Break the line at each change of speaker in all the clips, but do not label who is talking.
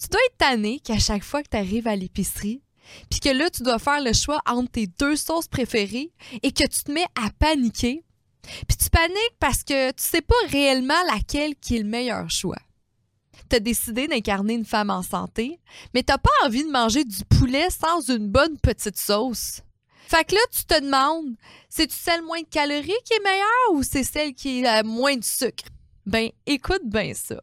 Tu dois être tanné qu'à chaque fois que tu arrives à l'épicerie, puis que là, tu dois faire le choix entre tes deux sauces préférées et que tu te mets à paniquer. Puis tu paniques parce que tu sais pas réellement laquelle qui est le meilleur choix. Tu as décidé d'incarner une femme en santé, mais t'as pas envie de manger du poulet sans une bonne petite sauce. Fait que là, tu te demandes, c'est-tu celle moins de calories qui est meilleure ou c'est celle qui a moins de sucre? Ben, écoute bien ça.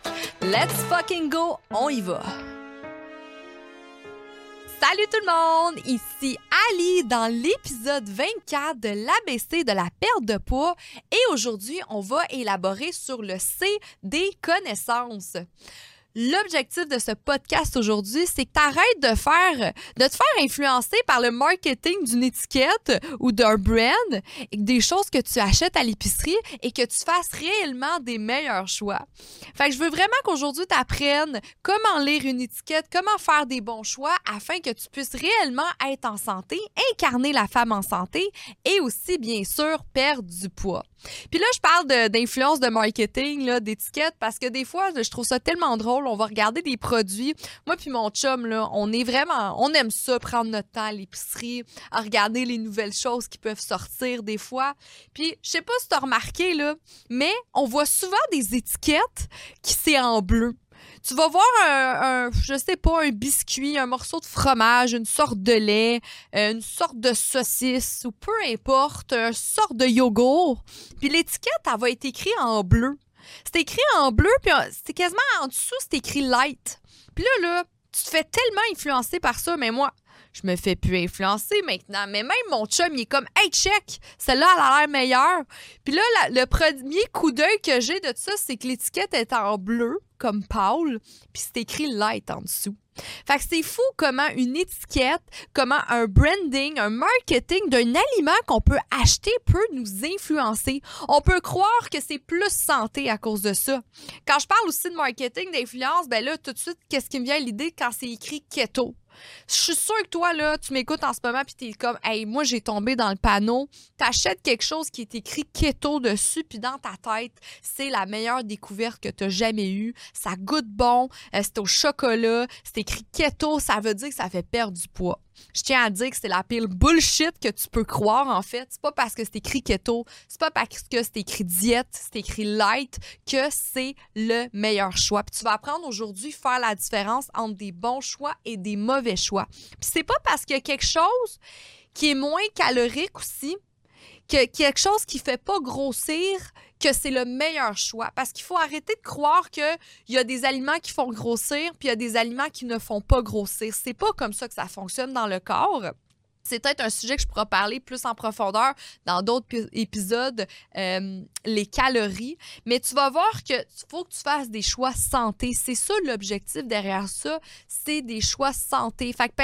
Let's fucking go, on y va! Salut tout le monde, ici Ali dans l'épisode 24 de l'ABC de la perte de poids et aujourd'hui on va élaborer sur le C des connaissances. L'objectif de ce podcast aujourd'hui, c'est que tu arrêtes de faire, de te faire influencer par le marketing d'une étiquette ou d'un brand, des choses que tu achètes à l'épicerie et que tu fasses réellement des meilleurs choix. Fait que je veux vraiment qu'aujourd'hui tu apprennes comment lire une étiquette, comment faire des bons choix afin que tu puisses réellement être en santé, incarner la femme en santé et aussi, bien sûr, perdre du poids. Puis là, je parle d'influence de, marketing, d'étiquette, parce que des fois, je trouve ça tellement drôle. On va regarder des produits. Moi puis mon chum, on est vraiment, on aime ça, prendre notre temps à l'épicerie, à regarder les nouvelles choses qui peuvent sortir des fois. Puis, je sais pas si tu as remarqué, mais on voit souvent des étiquettes qui c'est en bleu. Tu vas voir un, je sais pas, un biscuit, un morceau de fromage, une sorte de lait, euh, une sorte de saucisse ou peu importe, une sorte de yogourt. Puis l'étiquette, elle va être écrite en bleu. C'est écrit en bleu, puis c'est quasiment en dessous, c'est écrit light. Puis là, là, tu te fais tellement influencer par ça, mais moi, je me fais plus influencer maintenant. Mais même mon chum, il est comme, hey, check, celle-là, elle a l'air meilleure. Puis là, le premier coup d'œil que j'ai de ça, c'est que l'étiquette est en bleu, comme Paul, puis c'est écrit light en dessous. Fait que c'est fou comment une étiquette, comment un branding, un marketing d'un aliment qu'on peut acheter peut nous influencer. On peut croire que c'est plus santé à cause de ça. Quand je parle aussi de marketing, d'influence, ben là, tout de suite, qu'est-ce qui me vient à l'idée quand c'est écrit keto? Je suis sûre que toi, là, tu m'écoutes en ce moment puis t'es comme, hey, moi, j'ai tombé dans le panneau. T'achètes quelque chose qui est écrit keto dessus puis dans ta tête, c'est la meilleure découverte que t'as jamais eue. Ça goûte bon, euh, c'est au chocolat, c'est écrit keto, ça veut dire que ça fait perdre du poids. Je tiens à dire que c'est la pile bullshit que tu peux croire, en fait. C'est pas parce que c'est écrit keto, c'est pas parce que c'est écrit diète, c'est écrit light que c'est le meilleur choix. Puis tu vas apprendre aujourd'hui faire la différence entre des bons choix et des mauvais choix. Puis c'est pas parce qu'il y a quelque chose qui est moins calorique aussi, que quelque chose qui fait pas grossir que c'est le meilleur choix. Parce qu'il faut arrêter de croire qu'il y a des aliments qui font grossir, puis il y a des aliments qui ne font pas grossir. C'est pas comme ça que ça fonctionne dans le corps. C'est peut-être un sujet que je pourrais parler plus en profondeur dans d'autres épisodes, euh, les calories. Mais tu vas voir que faut que tu fasses des choix santé. C'est ça l'objectif derrière ça, c'est des choix santé. Fait que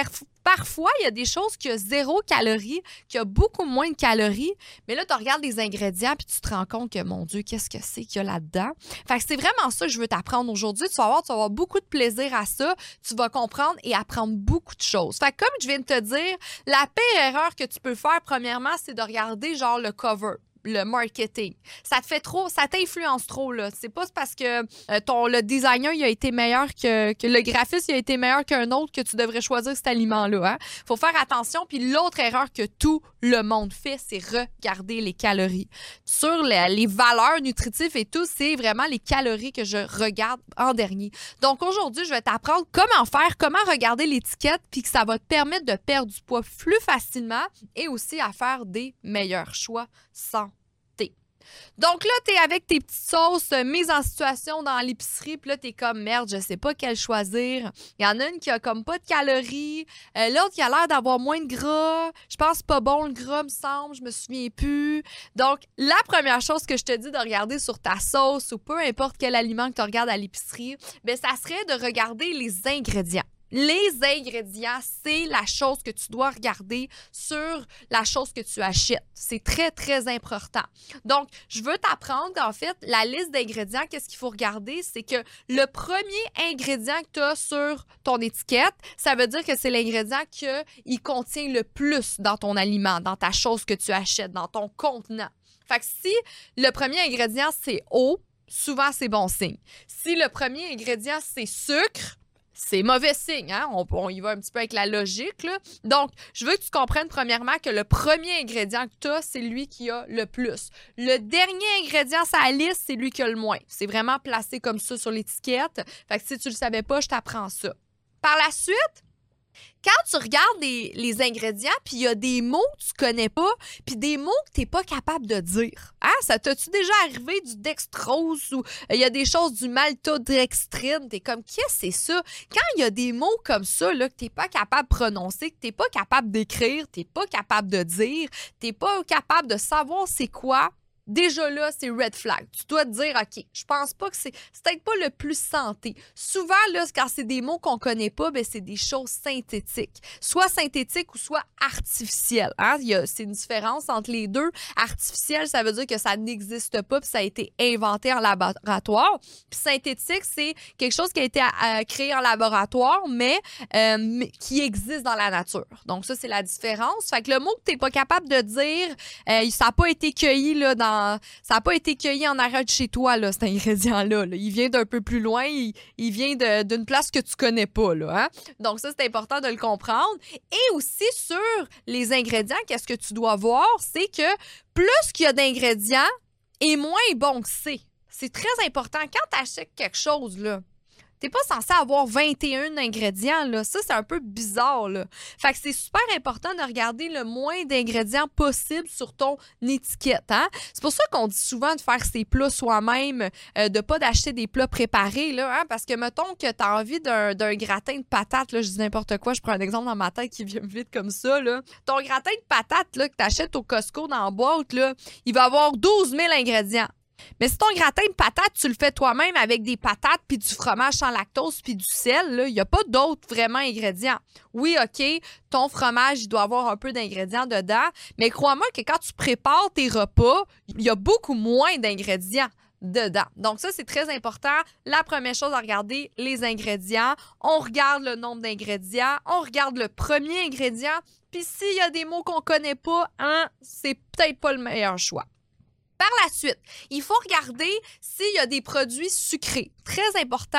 Parfois, il y a des choses qui ont zéro calorie, qui ont beaucoup moins de calories, mais là, tu regardes les ingrédients puis tu te rends compte que, mon Dieu, qu'est-ce que c'est qu'il y a là-dedans? Fait c'est vraiment ça que je veux t'apprendre aujourd'hui. Tu vas voir, tu vas avoir beaucoup de plaisir à ça. Tu vas comprendre et apprendre beaucoup de choses. Fait comme je viens de te dire, la pire erreur que tu peux faire, premièrement, c'est de regarder genre le cover le marketing. Ça te fait trop, ça t'influence trop, là. C'est pas parce que euh, le designer il a été meilleur que, que le graphiste il a été meilleur qu'un autre que tu devrais choisir cet aliment-là. Hein? Faut faire attention. Puis l'autre erreur que tout le monde fait, c'est regarder les calories. Sur les, les valeurs nutritives et tout, c'est vraiment les calories que je regarde en dernier. Donc aujourd'hui, je vais t'apprendre comment faire, comment regarder l'étiquette, puis que ça va te permettre de perdre du poids plus facilement et aussi à faire des meilleurs choix sans Donc là, tu es avec tes petites sauces euh, mises en situation dans l'épicerie, puis là, tu es comme merde, je sais pas quelle choisir. Il y en a une qui a comme pas de calories, euh, l'autre qui a l'air d'avoir moins de gras. Je pense pas bon le gras, me semble, je me souviens plus. Donc, la première chose que je te dis de regarder sur ta sauce ou peu importe quel aliment que tu regardes à l'épicerie, ben ça serait de regarder les ingrédients. Les ingrédients, c'est la chose que tu dois regarder sur la chose que tu achètes. C'est très, très important. Donc, je veux t'apprendre qu'en fait, la liste d'ingrédients, qu'est-ce qu'il faut regarder? C'est que le premier ingrédient que tu as sur ton étiquette, ça veut dire que c'est l'ingrédient qui contient le plus dans ton aliment, dans ta chose que tu achètes, dans ton contenant. Fait que si le premier ingrédient, c'est eau, souvent c'est bon signe. Si le premier ingrédient, c'est sucre, c'est mauvais signe. Hein? On, y va un petit peu avec la logique. Là. Donc, je veux que tu comprennes premièrement que le premier ingrédient que tu as, c'est lui qui a le plus. Le dernier ingrédient la liste, c'est lui qui a le moins. C'est vraiment placé comme ça sur l'étiquette. Fait que si tu le savais pas, je t'apprends ça. Par la suite, quand tu regardes les, ingrédients, puis il y a des mots que tu connais pas, puis des mots que tu n'es pas capable de dire. Hein? Ça t'as-tu déjà arrivé du dextrose ou euh, il y a des choses du maltodextrine? es comme, qu'est-ce que c'est ça? Quand il y a des mots comme ça là, que t'es pas capable de prononcer, que tu t'es pas capable d'écrire, t'es pas capable de dire, t'es pas capable de savoir c'est quoi, déjà là, c'est red flag. Tu dois te dire, OK, je pense pas que c'est. C'est peut-être pas le plus santé. Souvent, là, quand c'est des mots qu'on connaît pas, ben, c'est des choses synthétiques. Soit synthétiques ou soit artificielles. Hein? C'est une différence entre les deux. Artificiel, ça veut dire que ça n'existe pas puis ça a été inventé en laboratoire. Puis synthétique, c'est quelque chose qui a été euh, créé en laboratoire, mais, euh, qui existe dans la nature. Donc, ça, c'est la différence. Fait que le mot que tu n'es pas capable de dire, euh, ça n'a pas été cueilli là, dans ça n'a pas été cueilli en arrêt de chez toi, cet ingrédient-là. Il vient d'un peu plus loin, il, vient d'une place que tu connais pas. Hein. Donc, ça, c'est important de le comprendre. Et aussi sur les ingrédients, qu'est-ce que tu dois voir, c'est que plus qu'il y a d'ingrédients, et moins bon que c'est. C'est très important. Quand tu achètes quelque chose, là, T'es pas censé avoir 21 ingrédients, là. Ça, c'est un peu bizarre, là. Fait que c'est super important de regarder le moins d'ingrédients possible sur ton étiquette, hein. C'est pour ça qu'on dit souvent de faire ses plats soi-même, euh, de pas d'acheter des plats préparés, là, hein, Parce que, mettons que t'as envie d'un gratin de patates, je dis n'importe quoi, je prends un exemple dans ma tête qui vient vite comme ça, là. Ton gratin de patates, là, que t'achètes au Costco dans la boîte, là, il va avoir 12 000 ingrédients. Mais si ton gratin de patates, tu le fais toi-même avec des patates, puis du fromage sans lactose, puis du sel, il n'y a pas d'autres vraiment ingrédients. Oui, OK, ton fromage, il doit avoir un peu d'ingrédients dedans, mais crois-moi que quand tu prépares tes repas, il y a beaucoup moins d'ingrédients dedans. Donc ça, c'est très important. La première chose à regarder, les ingrédients. On regarde le nombre d'ingrédients, on regarde le premier ingrédient, puis s'il y a des mots qu'on connaît pas, hein, c'est peut-être pas le meilleur choix. Par la suite, il faut regarder s'il y a des produits sucrés. Très important.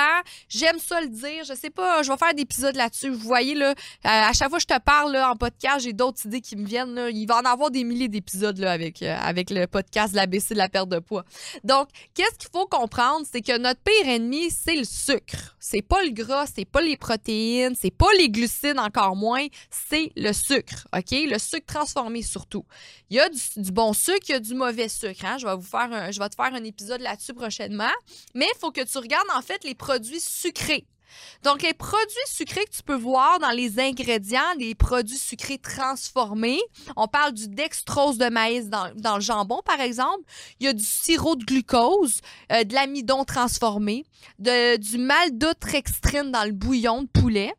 J'aime ça le dire. Je sais pas, je vais faire des épisodes là-dessus. Vous voyez, là, euh, à chaque fois que je te parle là, en podcast, j'ai d'autres idées qui me viennent. Il va en avoir des milliers d'épisodes avec, euh, avec le podcast de l'ABC de la perte de poids. Donc, qu'est-ce qu'il faut comprendre? C'est que notre pire ennemi, c'est le sucre. C'est pas le gras, c'est pas les protéines, c'est pas les glucides encore moins, c'est le sucre. OK? Le sucre transformé surtout. Il y a du, du bon sucre, il y a du mauvais sucre. Hein? Je vais vous faire te faire un épisode là-dessus prochainement. Mais il faut que tu regardes en fait les produits sucrés. Donc, les produits sucrés que tu peux voir dans les ingrédients, les produits sucrés transformés, on parle du dextrose de maïs dans, le jambon, par exemple. Il y a du sirop de glucose, euh, de l'amidon transformé, de, du maltodextrine dans le bouillon de poulet.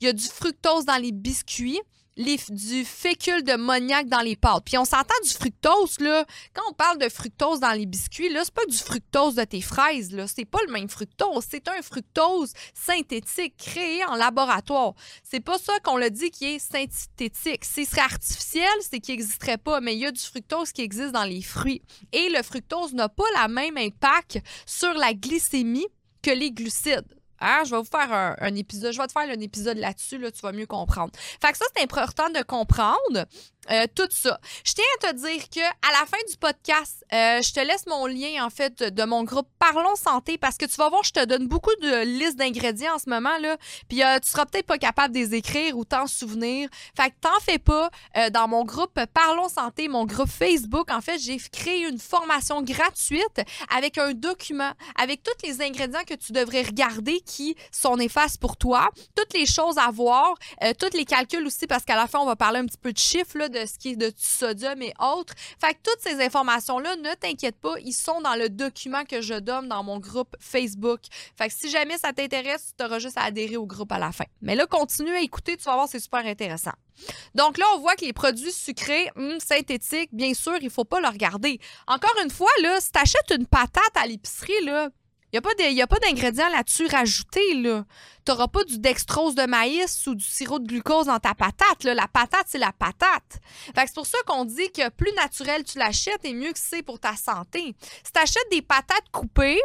Il y a du fructose dans les biscuits du fécule de moniaque dans les pâtes. Puis on s'entend du fructose, là. Quand on parle de fructose dans les biscuits, là, c'est pas du fructose de tes fraises, là. C'est pas le même fructose. C'est un fructose synthétique créé en laboratoire. C'est pas ça qu'on le dit qui est synthétique. Si ce serait artificiel, c'est qu'il n'existerait pas, mais il y a du fructose qui existe dans les fruits. Et le fructose n'a pas la même impact sur la glycémie que les glucides. Hein? Je vais vous faire un, épisode, je vais te faire un épisode là-dessus, là, tu vas mieux comprendre. Fait que ça, c'est important de comprendre. Euh, tout ça. Je tiens à te dire que à la fin du podcast, euh, je te laisse mon lien en fait de, mon groupe Parlons Santé parce que tu vas voir, je te donne beaucoup de listes d'ingrédients en ce moment là. Puis euh, tu seras peut-être pas capable de les écrire ou t'en souvenir. Fait que t'en fais pas. dans mon groupe Parlons Santé, mon groupe Facebook, en fait, j'ai créé une formation gratuite avec un document avec tous les ingrédients que tu devrais regarder qui sont néfastes pour toi, toutes les choses à voir, tous les calculs aussi parce qu'à la fin on va parler un petit peu de chiffres là, de ce qui sodium et autres. Fait que toutes ces informations-là, ne t'inquiète pas, ils sont dans le document que je donne dans mon groupe Facebook. Fait que si jamais ça t'intéresse, tu auras juste à adhérer au groupe à la fin. Mais là, continue à écouter, tu vas voir, c'est super intéressant. Donc là, on voit que les produits sucrés, hum, synthétiques, bien sûr, il faut pas le regarder. Encore une fois, là, si tu achètes une patate à l'épicerie, là, il n'y a pas d'ingrédients là-dessus rajoutés. Là. Tu n'auras pas du dextrose de maïs ou du sirop de glucose dans ta patate. La patate, c'est la patate. c'est pour ça qu'on dit que plus naturel tu l'achètes et mieux que c'est pour ta santé. Si tu achètes des patates coupées,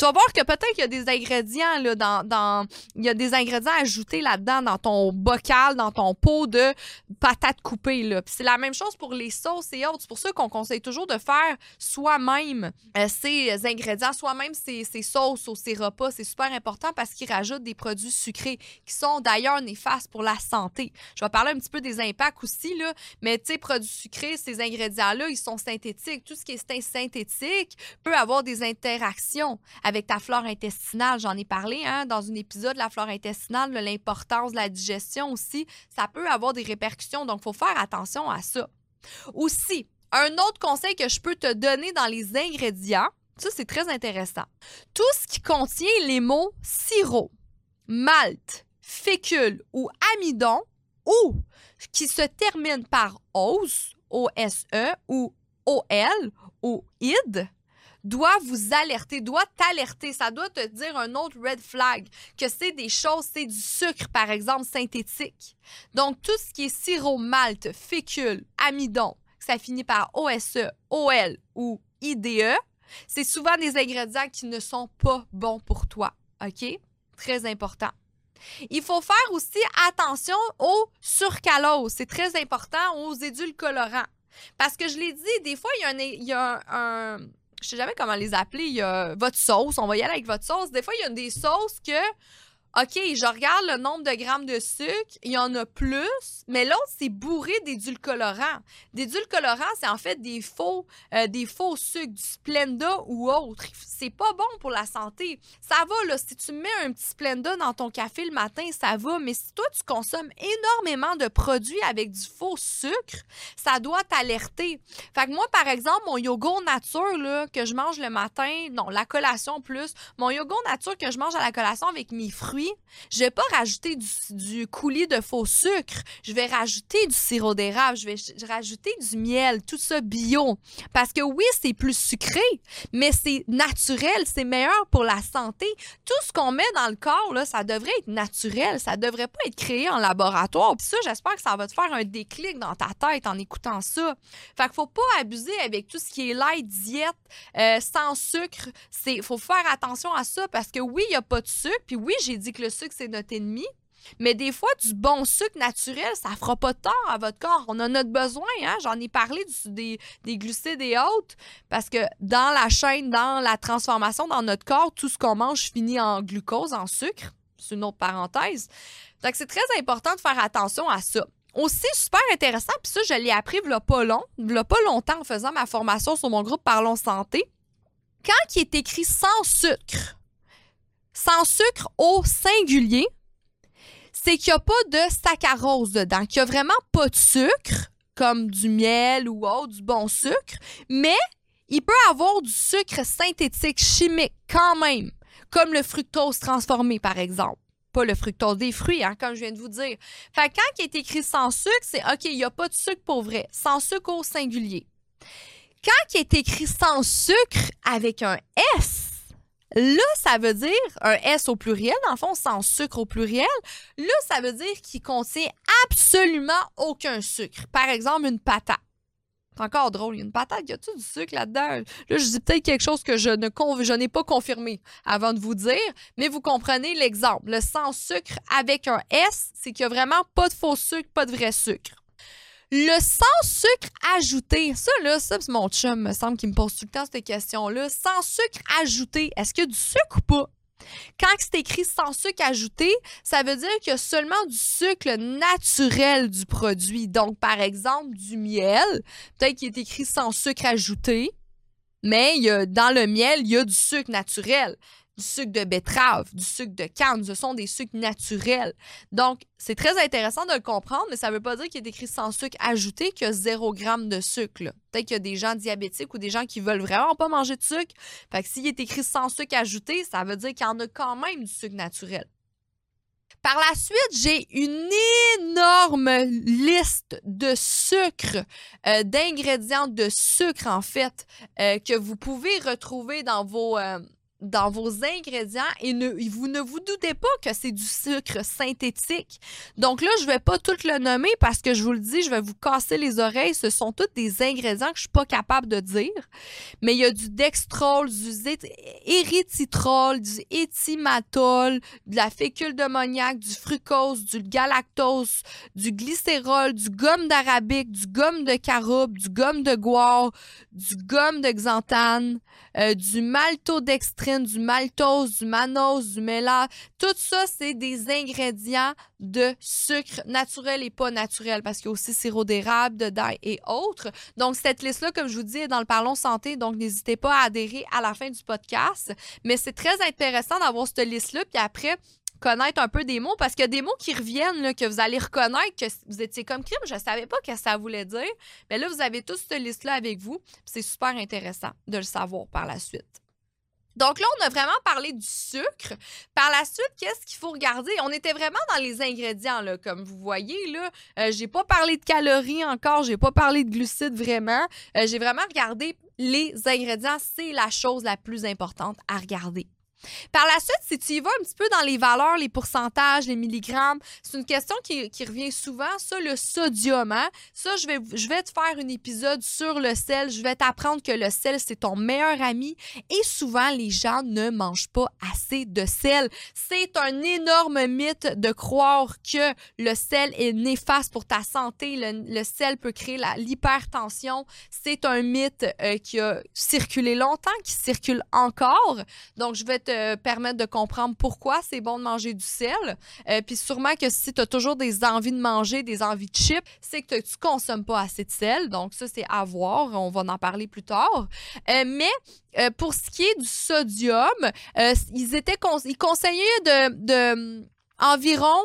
tu vas voir que peut-être qu'il y a des ingrédients là, dans, il y a des ingrédients ajoutés là-dedans dans ton bocal, dans ton pot de patates coupées là. c'est la même chose pour les sauces et autres. C'est pour ça qu'on conseille toujours de faire soi-même euh, ces ingrédients, soi-même ces, ces sauces ou ces repas. C'est super important parce qu'ils rajoutent des produits sucrés qui sont d'ailleurs néfastes pour la santé. Je vais parler un petit peu des impacts aussi là, mais tu sais produits sucrés, ces ingrédients là, ils sont synthétiques. Tout ce qui est synthétique peut avoir des interactions avec ta flore intestinale. J'en ai parlé hein, dans un épisode de la flore intestinale, l'importance de la digestion aussi. Ça peut avoir des répercussions, donc il faut faire attention à ça. Aussi, un autre conseil que je peux te donner dans les ingrédients, ça c'est très intéressant. Tout ce qui contient les mots sirop, malt, fécule ou amidon ou qui se termine par ose, O-S-E ou O-L ou id, doit vous alerter, doit t'alerter. Ça doit te dire un autre red flag, que c'est des choses, c'est du sucre, par exemple, synthétique. Donc, tout ce qui est sirop, malt, fécule, amidon, ça finit par OSE, OL ou IDE, c'est souvent des ingrédients qui ne sont pas bons pour toi. OK? Très important. Il faut faire aussi attention au surcalose. C'est très important aux édulcorants. Parce que je l'ai dit, des fois, il y a un, je sais jamais comment les appeler. Il y a votre sauce. On va y aller avec votre sauce. Des fois, il y a des sauces que OK, je regarde le nombre de grammes de sucre, il y en a plus, mais l'autre, c'est bourré d'édulcorants. D'édulcorants, c'est en fait des faux, euh, des faux sucres, du Splenda ou autre. C'est pas bon pour la santé. Ça va, là, si tu mets un petit Splenda dans ton café le matin, ça va, mais si toi, tu consommes énormément de produits avec du faux sucre, ça doit t'alerter. Fait que moi, par exemple, mon yogourt nature, là, que je mange le matin, non, la collation plus, mon yogourt nature que je mange à la collation avec mes fruits, je vais pas rajouter du, coulis de faux sucre. Je vais rajouter du sirop d'érable. Je vais rajouter du miel, tout ça bio. Parce que oui, c'est plus sucré, mais c'est naturel, c'est meilleur pour la santé. Tout ce qu'on met dans le corps, là, ça devrait être naturel. Ça devrait pas être créé en laboratoire. Puis ça, j'espère que ça va te faire un déclic dans ta tête en écoutant ça. Fait qu'il faut pas abuser avec tout ce qui est light, diète, euh, sans sucre. Il faut faire attention à ça parce que oui, il n'y a pas de sucre. Puis oui, j'ai dit que le sucre, c'est notre ennemi. Mais des fois, du bon sucre naturel, ça fera pas tort à votre corps. On a notre besoin. Hein? J'en ai parlé des, glucides et autres. Parce que dans la chaîne, dans la transformation dans notre corps, tout ce qu'on mange finit en glucose, en sucre. C'est une autre parenthèse. Donc, c'est très important de faire attention à ça. Aussi, super intéressant, puis ça, je l'ai appris il pas long, il pas longtemps en faisant ma formation sur mon groupe Parlons Santé. Quand il est écrit sans sucre, sans sucre au singulier, c'est qu'il n'y a pas de saccharose dedans, qu'il n'y a vraiment pas de sucre, comme du miel ou autre, du bon sucre, mais il peut avoir du sucre synthétique chimique quand même, comme le fructose transformé, par exemple. Pas le fructose des fruits, hein, comme je viens de vous dire. Fait quand il est écrit sans sucre, c'est OK, il n'y a pas de sucre pour vrai, sans sucre au singulier. Quand il est écrit sans sucre avec un S, Là, ça veut dire un S au pluriel, le fond, sans sucre au pluriel. Là, ça veut dire qu'il contient absolument aucun sucre. Par exemple, une patate. C'est encore drôle. Il y a une patate, y a-tu du sucre là-dedans? Là, je dis peut-être quelque chose que je ne je n'ai pas confirmé avant de vous dire, mais vous comprenez l'exemple. Le sans sucre avec un S, c'est qu'il n'y a vraiment pas de faux sucre, pas de vrai sucre. Le sans sucre ajouté, ça là, ça c'est mon chum, me semble, qui me pose tout le temps cette question-là. Sans sucre ajouté, est-ce qu'il y a du sucre ou pas? Quand c'est écrit sans sucre ajouté, ça veut dire qu'il y a seulement du sucre naturel du produit. Donc, par exemple, du miel, peut-être qu'il est écrit sans sucre ajouté, mais dans le miel, il y a du sucre naturel du sucre de betterave, du sucre de canne. Ce sont des sucres naturels. Donc, c'est très intéressant de le comprendre, mais ça ne veut pas dire qu'il est écrit sans sucre ajouté qu'il y a 0 g de sucre. Peut-être qu'il y a des gens diabétiques ou des gens qui veulent vraiment pas manger de sucre. Fait que s'il est écrit sans sucre ajouté, ça veut dire qu'il y en a quand même du sucre naturel. Par la suite, j'ai une énorme liste de sucres, euh, d'ingrédients de sucre en fait, euh, que vous pouvez retrouver dans vos, euh, dans vos ingrédients et ne, vous ne vous doutez pas que c'est du sucre synthétique. Donc là, je vais pas tout le nommer parce que je vous le dis, je vais vous casser les oreilles. Ce sont tous des ingrédients que je suis pas capable de dire. Mais il y a du dextrol, du érythritol, du éthymatol, de la fécule d'ammoniac, du fructose, du galactose, du glycérol, du gomme d'arabique, du gomme de caroube, du gomme de goire, du gomme de xanthane, euh, du maltodextrine, du maltose, du mannose, du méla. Tout ça, c'est des ingrédients de sucre naturel et pas naturel parce qu'il y a aussi sirop d'érable dedans et autres. Donc, cette liste-là, comme je vous dis, est dans le Parlons Santé. Donc, n'hésitez pas à adhérer à la fin du podcast. Mais c'est très intéressant d'avoir cette liste-là. Puis après, connaître un peu des mots parce qu'il y a des mots qui reviennent, là, que vous allez reconnaître, que vous étiez comme crime, je ne savais pas ce que ça voulait dire. Mais là, vous avez toute cette liste-là avec vous. C'est super intéressant de le savoir par la suite. Donc là, on a vraiment parlé du sucre. Par la suite, qu'est-ce qu'il faut regarder? On était vraiment dans les ingrédients, là, comme vous voyez. Là, euh, j'ai pas parlé de calories encore, j'ai pas parlé de glucides vraiment. Euh, j'ai vraiment regardé les ingrédients. C'est la chose la plus importante à regarder. Par la suite, si tu y vas un petit peu dans les valeurs, les pourcentages, les milligrammes, c'est une question qui, revient souvent, ça, le sodium. Hein? Ça, je vais, je vais te faire un épisode sur le sel. Je vais t'apprendre que le sel, c'est ton meilleur ami. Et souvent, les gens ne mangent pas assez de sel. C'est un énorme mythe de croire que le sel est néfaste pour ta santé. Le, sel peut créer l'hypertension. C'est un mythe euh, qui a circulé longtemps, qui circule encore. Donc, je vais te permettre de comprendre pourquoi c'est bon de manger du sel. Euh, puis sûrement que si tu as toujours des envies de manger, des envies de chips, c'est que tu consommes pas assez de sel. Donc ça, c'est à voir. On va en parler plus tard. Euh, mais euh, pour ce qui est du sodium, ils étaient conseillaient de, de environ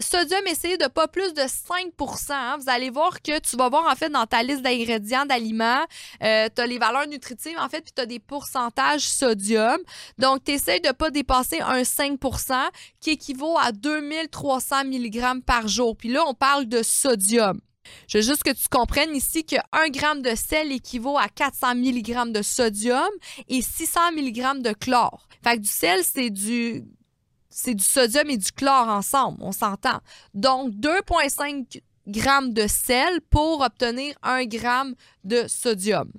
sodium, essayez de pas plus de 5% hein. Vous allez voir que tu vas voir, en fait, dans ta liste d'ingrédients d'aliments, euh, tu as les valeurs nutritives, en fait, puis tu as des pourcentages sodium. Donc, tu essaies de pas dépasser un 5% qui équivaut à 2300 mg par jour. Puis là, on parle de sodium. Je veux juste que tu comprennes ici que 1 g de sel équivaut à 400 mg de sodium et 600 mg de chlore. Fait que du sel, c'est du c'est du sodium et du chlore ensemble, on s'entend. Donc, 2,5 grammes de sel pour obtenir 1 gramme de sodium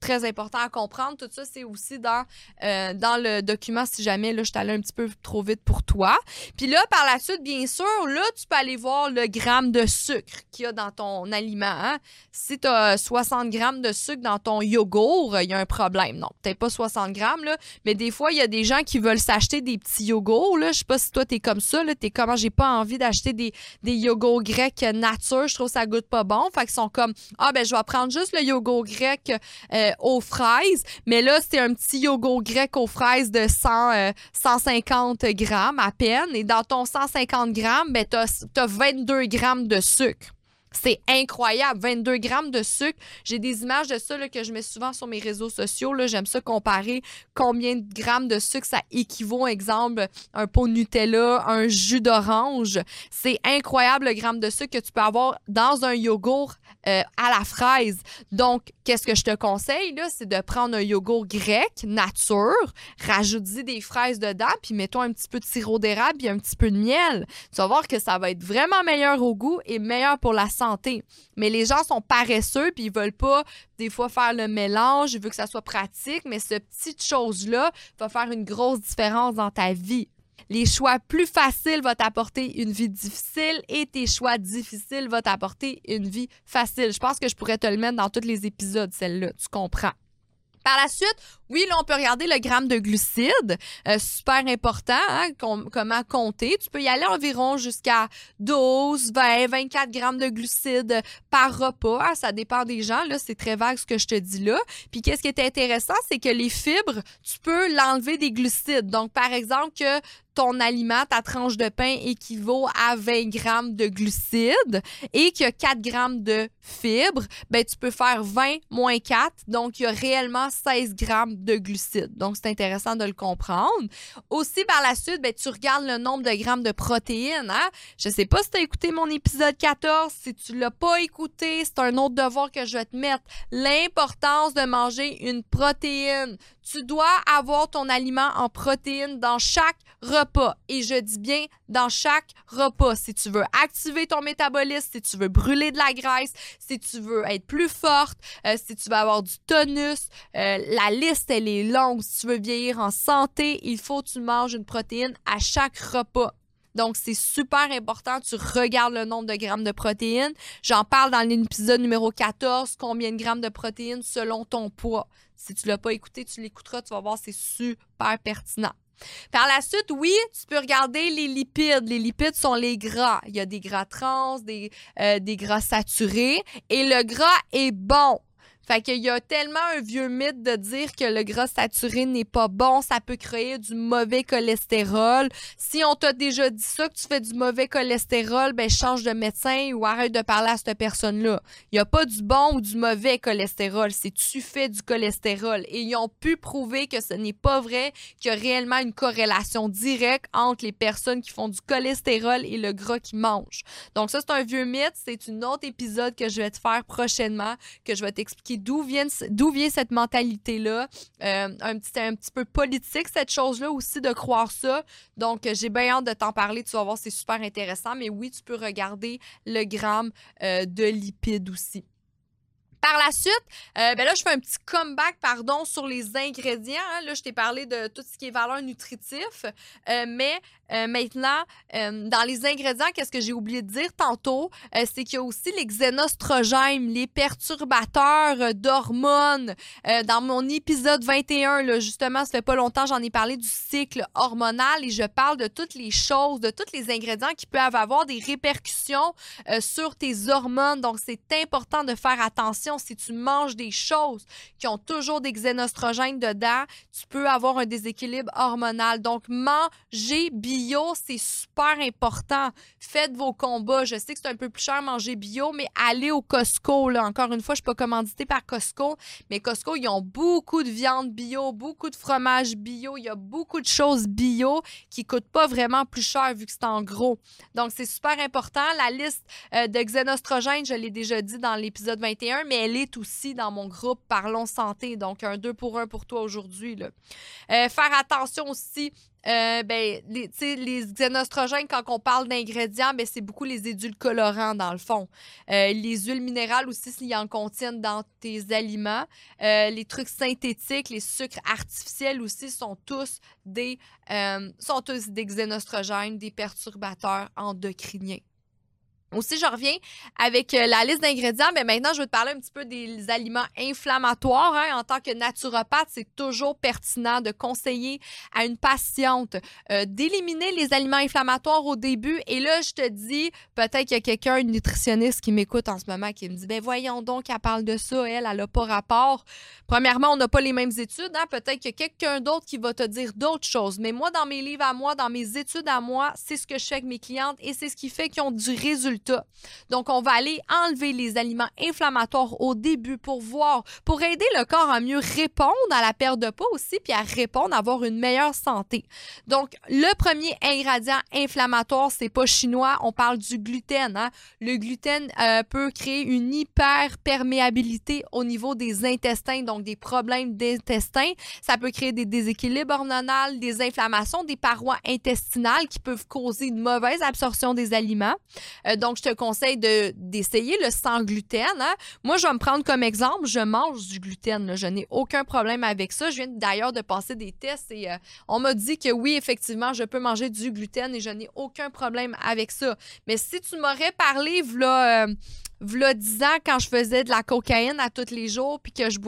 très important à comprendre. Tout ça, c'est aussi dans, euh, dans le document, si jamais là, je suis un petit peu trop vite pour toi. Puis là, par la suite, bien sûr, là, tu peux aller voir le gramme de sucre qu'il y a dans ton aliment. Hein. Si tu as 60 grammes de sucre dans ton yogourt, il y a un problème. Non, peut-être pas 60 grammes, là, mais des fois, il y a des gens qui veulent s'acheter des petits yogourts. Là. Je sais pas si toi, tu es comme ça. Tu es comment, j'ai pas envie d'acheter des, des yogourts grecs nature. Je trouve que ça goûte pas bon. Fait qu'ils sont comme, ah, ben, je vais prendre juste le yogourt grec. Euh, aux fraises, mais là, c'est un petit yogourt grec aux fraises de 100, 150 euh, grammes à peine. Et dans ton 150 grammes, ben, tu as 22 grammes de sucre. C'est incroyable, 22 grammes de sucre. J'ai des images de ça que je mets souvent sur mes réseaux sociaux. J'aime ça comparer combien de grammes de sucre ça équivaut, exemple, un pot de Nutella, un jus d'orange. C'est incroyable le gramme de sucre que tu peux avoir dans un yogourt euh, à la fraise. Donc, qu'est-ce que je te conseille, c'est de prendre un yogourt grec, nature, rajouter des fraises dedans, puis mettons un petit peu de sirop d'érable et un petit peu de miel. Tu vas voir que ça va être vraiment meilleur au goût et meilleur pour la santé. Mais les gens sont paresseux puis ils veulent pas des fois faire le mélange, ils veulent que ça soit pratique, mais cette petite chose-là va faire une grosse différence dans ta vie. Les choix plus faciles vont t'apporter une vie difficile et tes choix difficiles vont t'apporter une vie facile. Je pense que je pourrais te le mettre dans tous les épisodes, celle-là. Tu comprends? Par la suite, oui, là, on peut regarder le gramme de glucides. Euh, super important, hein, comment compter. Tu peux y aller environ jusqu'à 12, 20, 24 grammes de glucides par repas. Hein, ça dépend des gens. Là, c'est très vague ce que je te dis là. Puis, qu'est-ce qui est intéressant, c'est que les fibres, tu peux l'enlever des glucides. Donc, par exemple, que ton aliment, ta tranche de pain équivaut à 20 grammes de glucides et qu'il y a 4 grammes de fibres, ben, tu peux faire 20 moins 4. Donc, il y a réellement 16 grammes de glucides. Donc, c'est intéressant de le comprendre. Aussi, par la suite, ben, tu regardes le nombre de grammes de protéines. Hein? Je sais pas si tu as écouté mon épisode 14. Si tu l'as pas écouté, c'est un autre devoir que je vais te mettre. L'importance de manger une protéine. Tu dois avoir ton aliment en protéines dans chaque repas. Et je dis bien dans chaque repas. Si tu veux activer ton métabolisme, si tu veux brûler de la graisse, si tu veux être plus forte, euh, si tu veux avoir du tonus, euh, la liste, elle est longue. Si tu veux vieillir en santé, il faut que tu manges une protéine à chaque repas. Donc, c'est super important. Tu regardes le nombre de grammes de protéines. J'en parle dans l'épisode numéro 14, combien de grammes de protéines selon ton poids. Si tu ne l'as pas écouté, tu l'écouteras, tu vas voir, c'est super pertinent. Par la suite, oui, tu peux regarder les lipides. Les lipides sont les gras. Il y a des gras trans, des, euh, des gras saturés. Et le gras est bon. Fait qu'il y a tellement un vieux mythe de dire que le gras saturé n'est pas bon, ça peut créer du mauvais cholestérol. Si on t'a déjà dit ça, que tu fais du mauvais cholestérol, ben change de médecin ou arrête de parler à cette personne-là. Il n'y a pas du bon ou du mauvais cholestérol, c'est tu fais du cholestérol. Et ils ont pu prouver que ce n'est pas vrai, qu'il y a réellement une corrélation directe entre les personnes qui font du cholestérol et le gras qu'ils mangent. Donc ça, c'est un vieux mythe. C'est un autre épisode que je vais te faire prochainement, que je vais t'expliquer d'où vient, cette mentalité-là. Euh, un, petit, peu politique, cette chose-là aussi, de croire ça. Donc, j'ai bien hâte de t'en parler. Tu vas voir, c'est super intéressant. Mais oui, tu peux regarder le gramme euh, de lipides aussi. Par la suite, euh, ben là, je fais un petit comeback, pardon, sur les ingrédients. Hein. Là, je t'ai parlé de tout ce qui est valeur nutritif, euh, mais euh, maintenant, dans les ingrédients, qu'est-ce que j'ai oublié de dire tantôt, c'est qu'il y a aussi les xénostrogènes, les perturbateurs d'hormones. dans mon épisode 21, là, justement, ça fait pas longtemps, j'en ai parlé du cycle hormonal et je parle de toutes les choses, de tous les ingrédients qui peuvent avoir des répercussions sur tes hormones. Donc, c'est important de faire attention si tu manges des choses qui ont toujours des xénostrogènes dedans, tu peux avoir un déséquilibre hormonal. Donc, manger bio, c'est super important. Faites vos combats. Je sais que c'est un peu plus cher manger bio, mais allez au Costco. Là. Encore une fois, je ne suis pas commandité par Costco, mais Costco, ils ont beaucoup de viande bio, beaucoup de fromage bio. Il y a beaucoup de choses bio qui ne coûtent pas vraiment plus cher vu que c'est en gros. Donc, c'est super important. La liste euh, de xénostrogènes, je l'ai déjà dit dans l'épisode 21, mais elle est aussi dans mon groupe Parlons Santé. Donc, un 2 pour 1 pour toi aujourd'hui. Euh, faire attention aussi euh, ben, les, les xénostrogènes, quand on parle d'ingrédients, ben, c'est beaucoup les édulcorants dans le fond. Euh, les huiles minérales aussi, s'ils en contiennent dans tes aliments. les trucs synthétiques, les sucres artificiels aussi sont tous des, sont tous des xénostrogènes, des perturbateurs endocriniens. Aussi, je reviens avec euh, la liste d'ingrédients, mais maintenant, je vais te parler un petit peu des aliments inflammatoires. Hein. En tant que naturopathe, c'est toujours pertinent de conseiller à une patiente euh, d'éliminer les aliments inflammatoires au début. Et là, je te dis, peut-être qu'il y a quelqu'un, une nutritionniste qui m'écoute en ce moment, qui me dit, ben voyons donc, elle parle de ça, elle, elle n'a pas rapport. Premièrement, on n'a pas les mêmes études. Hein. Peut-être qu'il y a quelqu'un d'autre qui va te dire d'autres choses. Mais moi, dans mes livres à moi, dans mes études à moi, c'est ce que je fais avec mes clientes et c'est ce qui fait qu'ils ont du résultat donc, on va aller enlever les aliments inflammatoires au début pour voir, pour aider le corps à mieux répondre à la perte de poids aussi, puis à répondre, à avoir une meilleure santé. Donc, le premier ingrédient inflammatoire, c'est pas chinois, on parle du gluten. Hein. Le gluten euh, peut créer une hyperperméabilité au niveau des intestins, donc des problèmes d'intestin. Ça peut créer des déséquilibres hormonaux, des inflammations des parois intestinales qui peuvent causer une mauvaise absorption des aliments. Euh, donc, Donc, je te conseille de, d'essayer le sans gluten. Hein. Moi, je vais me prendre comme exemple, je mange du gluten. Je n'ai aucun problème avec ça. Je viens d'ailleurs de passer des tests et euh, on m'a dit que oui, effectivement, je peux manger du gluten et je n'ai aucun problème avec ça. Mais si tu m'aurais parlé, voilà, euh, v'là 10 ans, quand je faisais de la cocaïne à tous les jours, puis que je,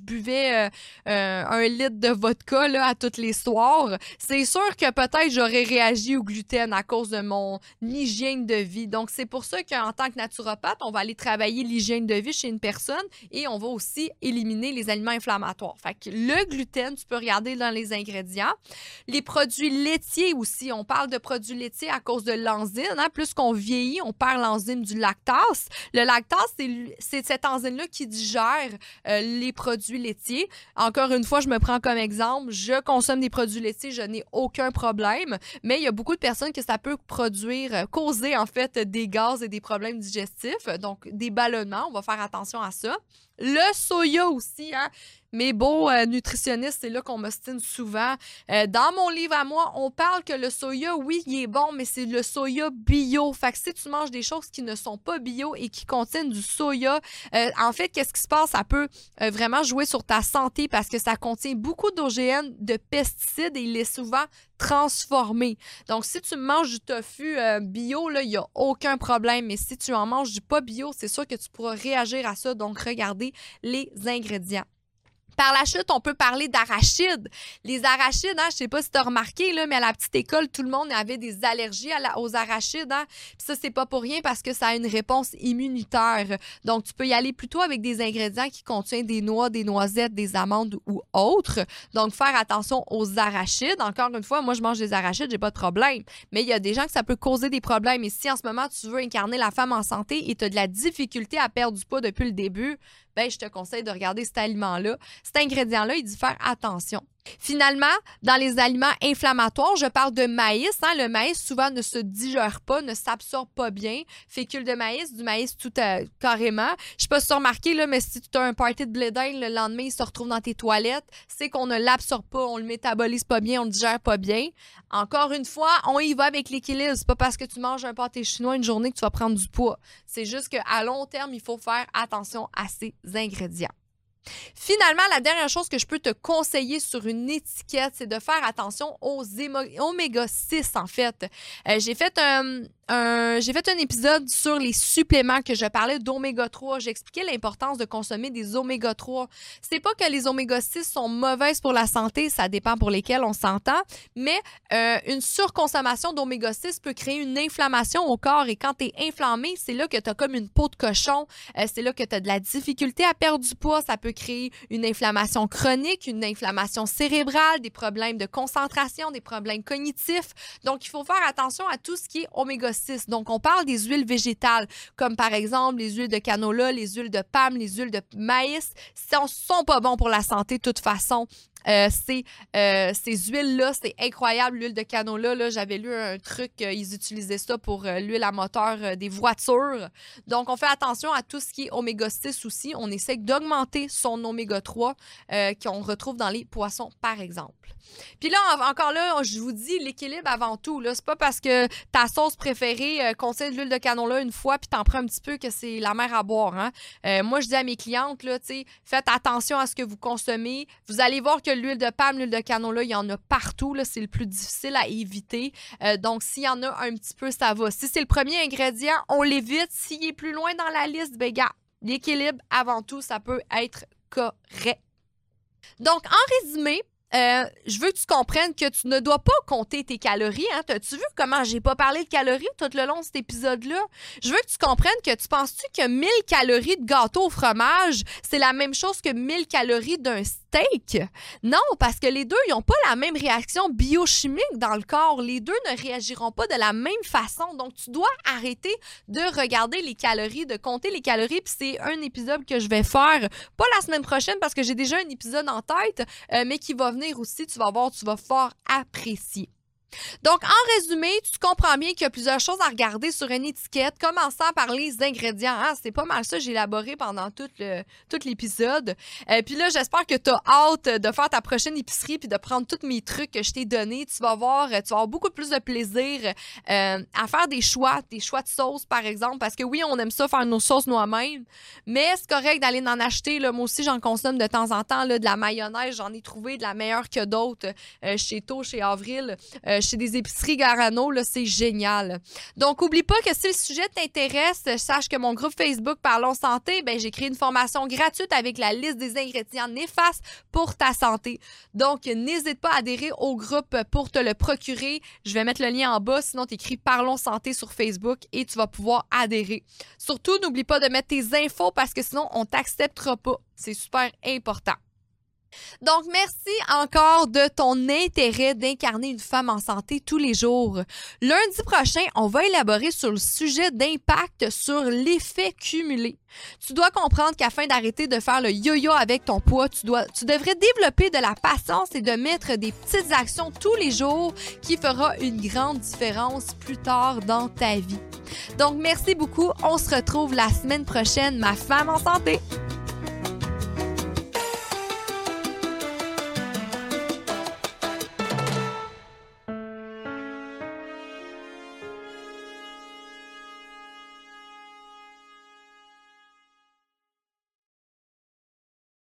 buvais euh, euh, un litre de vodka là, à tous les soirs, c'est sûr que peut-être j'aurais réagi au gluten à cause de mon hygiène de vie. Donc, c'est pour ça qu'en tant que naturopathe, on va aller travailler l'hygiène de vie chez une personne et on va aussi éliminer les aliments inflammatoires. Fait que le gluten, tu peux regarder dans les ingrédients. Les produits laitiers aussi, on parle de produits laitiers à cause de l'enzyme. Hein. Plus qu'on vieillit, on perd l'enzyme du lactase. Lactase, c'est cette enzyme-là qui digère euh, les produits laitiers. Encore une fois, je me prends comme exemple, je consomme des produits laitiers, je n'ai aucun problème, mais il y a beaucoup de personnes que ça peut produire, euh, causer en fait des gaz et des problèmes digestifs, donc des ballonnements, on va faire attention à ça. Le soya aussi, hein? Mes beaux euh, nutritionnistes, c'est là qu'on m'ostine souvent. Euh, dans mon livre à moi, on parle que le soya, oui, il est bon, mais c'est le soya bio. Fait que si tu manges des choses qui ne sont pas bio et qui contiennent du soya, euh, en fait, qu'est-ce qui se passe? Ça peut vraiment jouer sur ta santé parce que ça contient beaucoup d'OGN, de pesticides et il est souvent transformé. Donc, si tu manges du tofu bio, il n'y a aucun problème. Mais si tu en manges du pas bio, c'est sûr que tu pourras réagir à ça. Donc, regardez les ingrédients. Par la chute, on peut parler d'arachides. Les arachides, hein, je sais pas si tu as remarqué, mais à la petite école, tout le monde avait des allergies aux arachides. Hein. Puis ça, c'est pas pour rien parce que ça a une réponse immunitaire. Donc, tu peux y aller plutôt avec des ingrédients qui contiennent des noix, des noisettes, des amandes ou autres. Donc, faire attention aux arachides. Encore une fois, moi, je mange des arachides, j'ai pas de problème. Mais il y a des gens que ça peut causer des problèmes. Et si en ce moment, tu veux incarner la femme en santé et tu as de la difficulté à perdre du poids depuis le début, ben, je te conseille de regarder cet aliment-là. Cet ingrédient-là, il dit faire attention. Finalement, dans les aliments inflammatoires, je parle de maïs. Hein. Le maïs, souvent, ne se digère pas, ne s'absorbe pas bien. Fécule de maïs, du maïs tout euh, carrément. Je sais pas si tu as remarqué, là, mais si tu as un party de blédin, le lendemain, il se retrouve dans tes toilettes, c'est qu'on ne l'absorbe pas, on le métabolise pas bien, on le digère pas bien. Encore une fois, on y va avec l'équilibre. C'est pas parce que tu manges un pâté chinois une journée que tu vas prendre du poids. C'est juste qu'à long terme, il faut faire attention à ces ingrédients. Finalement, la dernière chose que je peux te conseiller sur une étiquette, c'est de faire attention aux oméga 6 en fait. Euh, j'ai fait un, j'ai fait un épisode sur les suppléments que je parlais d'oméga 3. J'expliquais l'importance de consommer des oméga 3. C'est pas que les oméga 6 sont mauvaises pour la santé, ça dépend pour lesquelles on s'entend, mais euh, une surconsommation d'oméga 6 peut créer une inflammation au corps et quand tu es inflammé, c'est là que tu as comme une peau de cochon, euh, c'est là que tu as de la difficulté à perdre du poids, ça peut créer une inflammation chronique, une inflammation cérébrale, des problèmes de concentration, des problèmes cognitifs. Donc il faut faire attention à tout ce qui est oméga 6 donc, on parle des huiles végétales, comme par exemple les huiles de canola, les huiles de palme, les huiles de maïs. Ce ne sont pas bons pour la santé de toute façon. Euh, euh, ces huiles-là, c'est incroyable. L'huile de canola, là, j'avais lu un truc, euh, ils utilisaient ça pour l'huile à moteur des voitures. Donc, on fait attention à tout ce qui est oméga 6 aussi. On essaie d'augmenter son oméga 3 qu'on retrouve dans les poissons, par exemple. Puis là, encore là, je vous dis l'équilibre avant tout. Là, c'est pas parce que ta sauce préférée contient de l'huile de canola une fois, puis t'en prends un petit peu que c'est la mer à boire. Hein. moi, je dis à mes clientes, là, faites attention à ce que vous consommez. Vous allez voir que l'huile de palme, l'huile de canola, il y en a partout. C'est le plus difficile à éviter. Euh, donc, s'il y en a un petit peu, ça va. Si c'est le premier ingrédient, on l'évite. S'il est plus loin dans la liste, ben, gars, l'équilibre, avant tout, ça peut être correct. Donc, en résumé, euh, je veux que tu comprennes que tu ne dois pas compter tes calories. Hein. T'as-tu vu comment j'ai pas parlé de calories tout le long de cet épisode-là? Je veux que tu comprennes que tu penses-tu que 1000 calories de gâteau au fromage, c'est la même chose que 1000 calories d'un steak? Non, parce que les deux, ils n'ont pas la même réaction biochimique dans le corps. Les deux ne réagiront pas de la même façon. Donc, tu dois arrêter de regarder les calories, de compter les calories. Puis c'est un épisode que je vais faire, pas la semaine prochaine parce que j'ai déjà un épisode en tête, euh, mais qui va venir aussi, tu vas voir, tu vas fort apprécier. Donc, en résumé, tu comprends bien qu'il y a plusieurs choses à regarder sur une étiquette, commençant par les ingrédients. Ah, c'est pas mal ça, j'ai élaboré pendant tout, l'épisode. Euh, puis là, j'espère que tu as hâte de faire ta prochaine épicerie puis de prendre tous mes trucs que je t'ai donnés. Tu vas voir, tu vas avoir beaucoup plus de plaisir euh, à faire des choix, des choix de sauce, par exemple, parce que oui, on aime ça faire nos sauces nous-mêmes, mais c'est correct d'aller en acheter. Moi aussi, j'en consomme de temps en temps, de la mayonnaise. J'en ai trouvé de la meilleure que d'autres euh, chez To, chez Avril chez des épiceries Garano, c'est génial. Donc, oublie pas que si le sujet t'intéresse, sache que mon groupe Facebook Parlons Santé, ben, j'ai créé une formation gratuite avec la liste des ingrédients néfastes pour ta santé. Donc, n'hésite pas à adhérer au groupe pour te le procurer. Je vais mettre le lien en bas, sinon tu écris Parlons Santé sur Facebook et tu vas pouvoir adhérer. Surtout, n'oublie pas de mettre tes infos parce que sinon, on t'acceptera pas. C'est super important. Donc, merci encore de ton intérêt d'incarner une femme en santé tous les jours. Lundi prochain, on va élaborer sur le sujet d'impact sur l'effet cumulé. Tu dois comprendre qu'afin d'arrêter de faire le yo-yo avec ton poids, tu, dois, tu devrais développer de la patience et de mettre des petites actions tous les jours qui fera une grande différence plus tard dans ta vie. Donc, merci beaucoup. On se retrouve la semaine prochaine, ma femme en santé.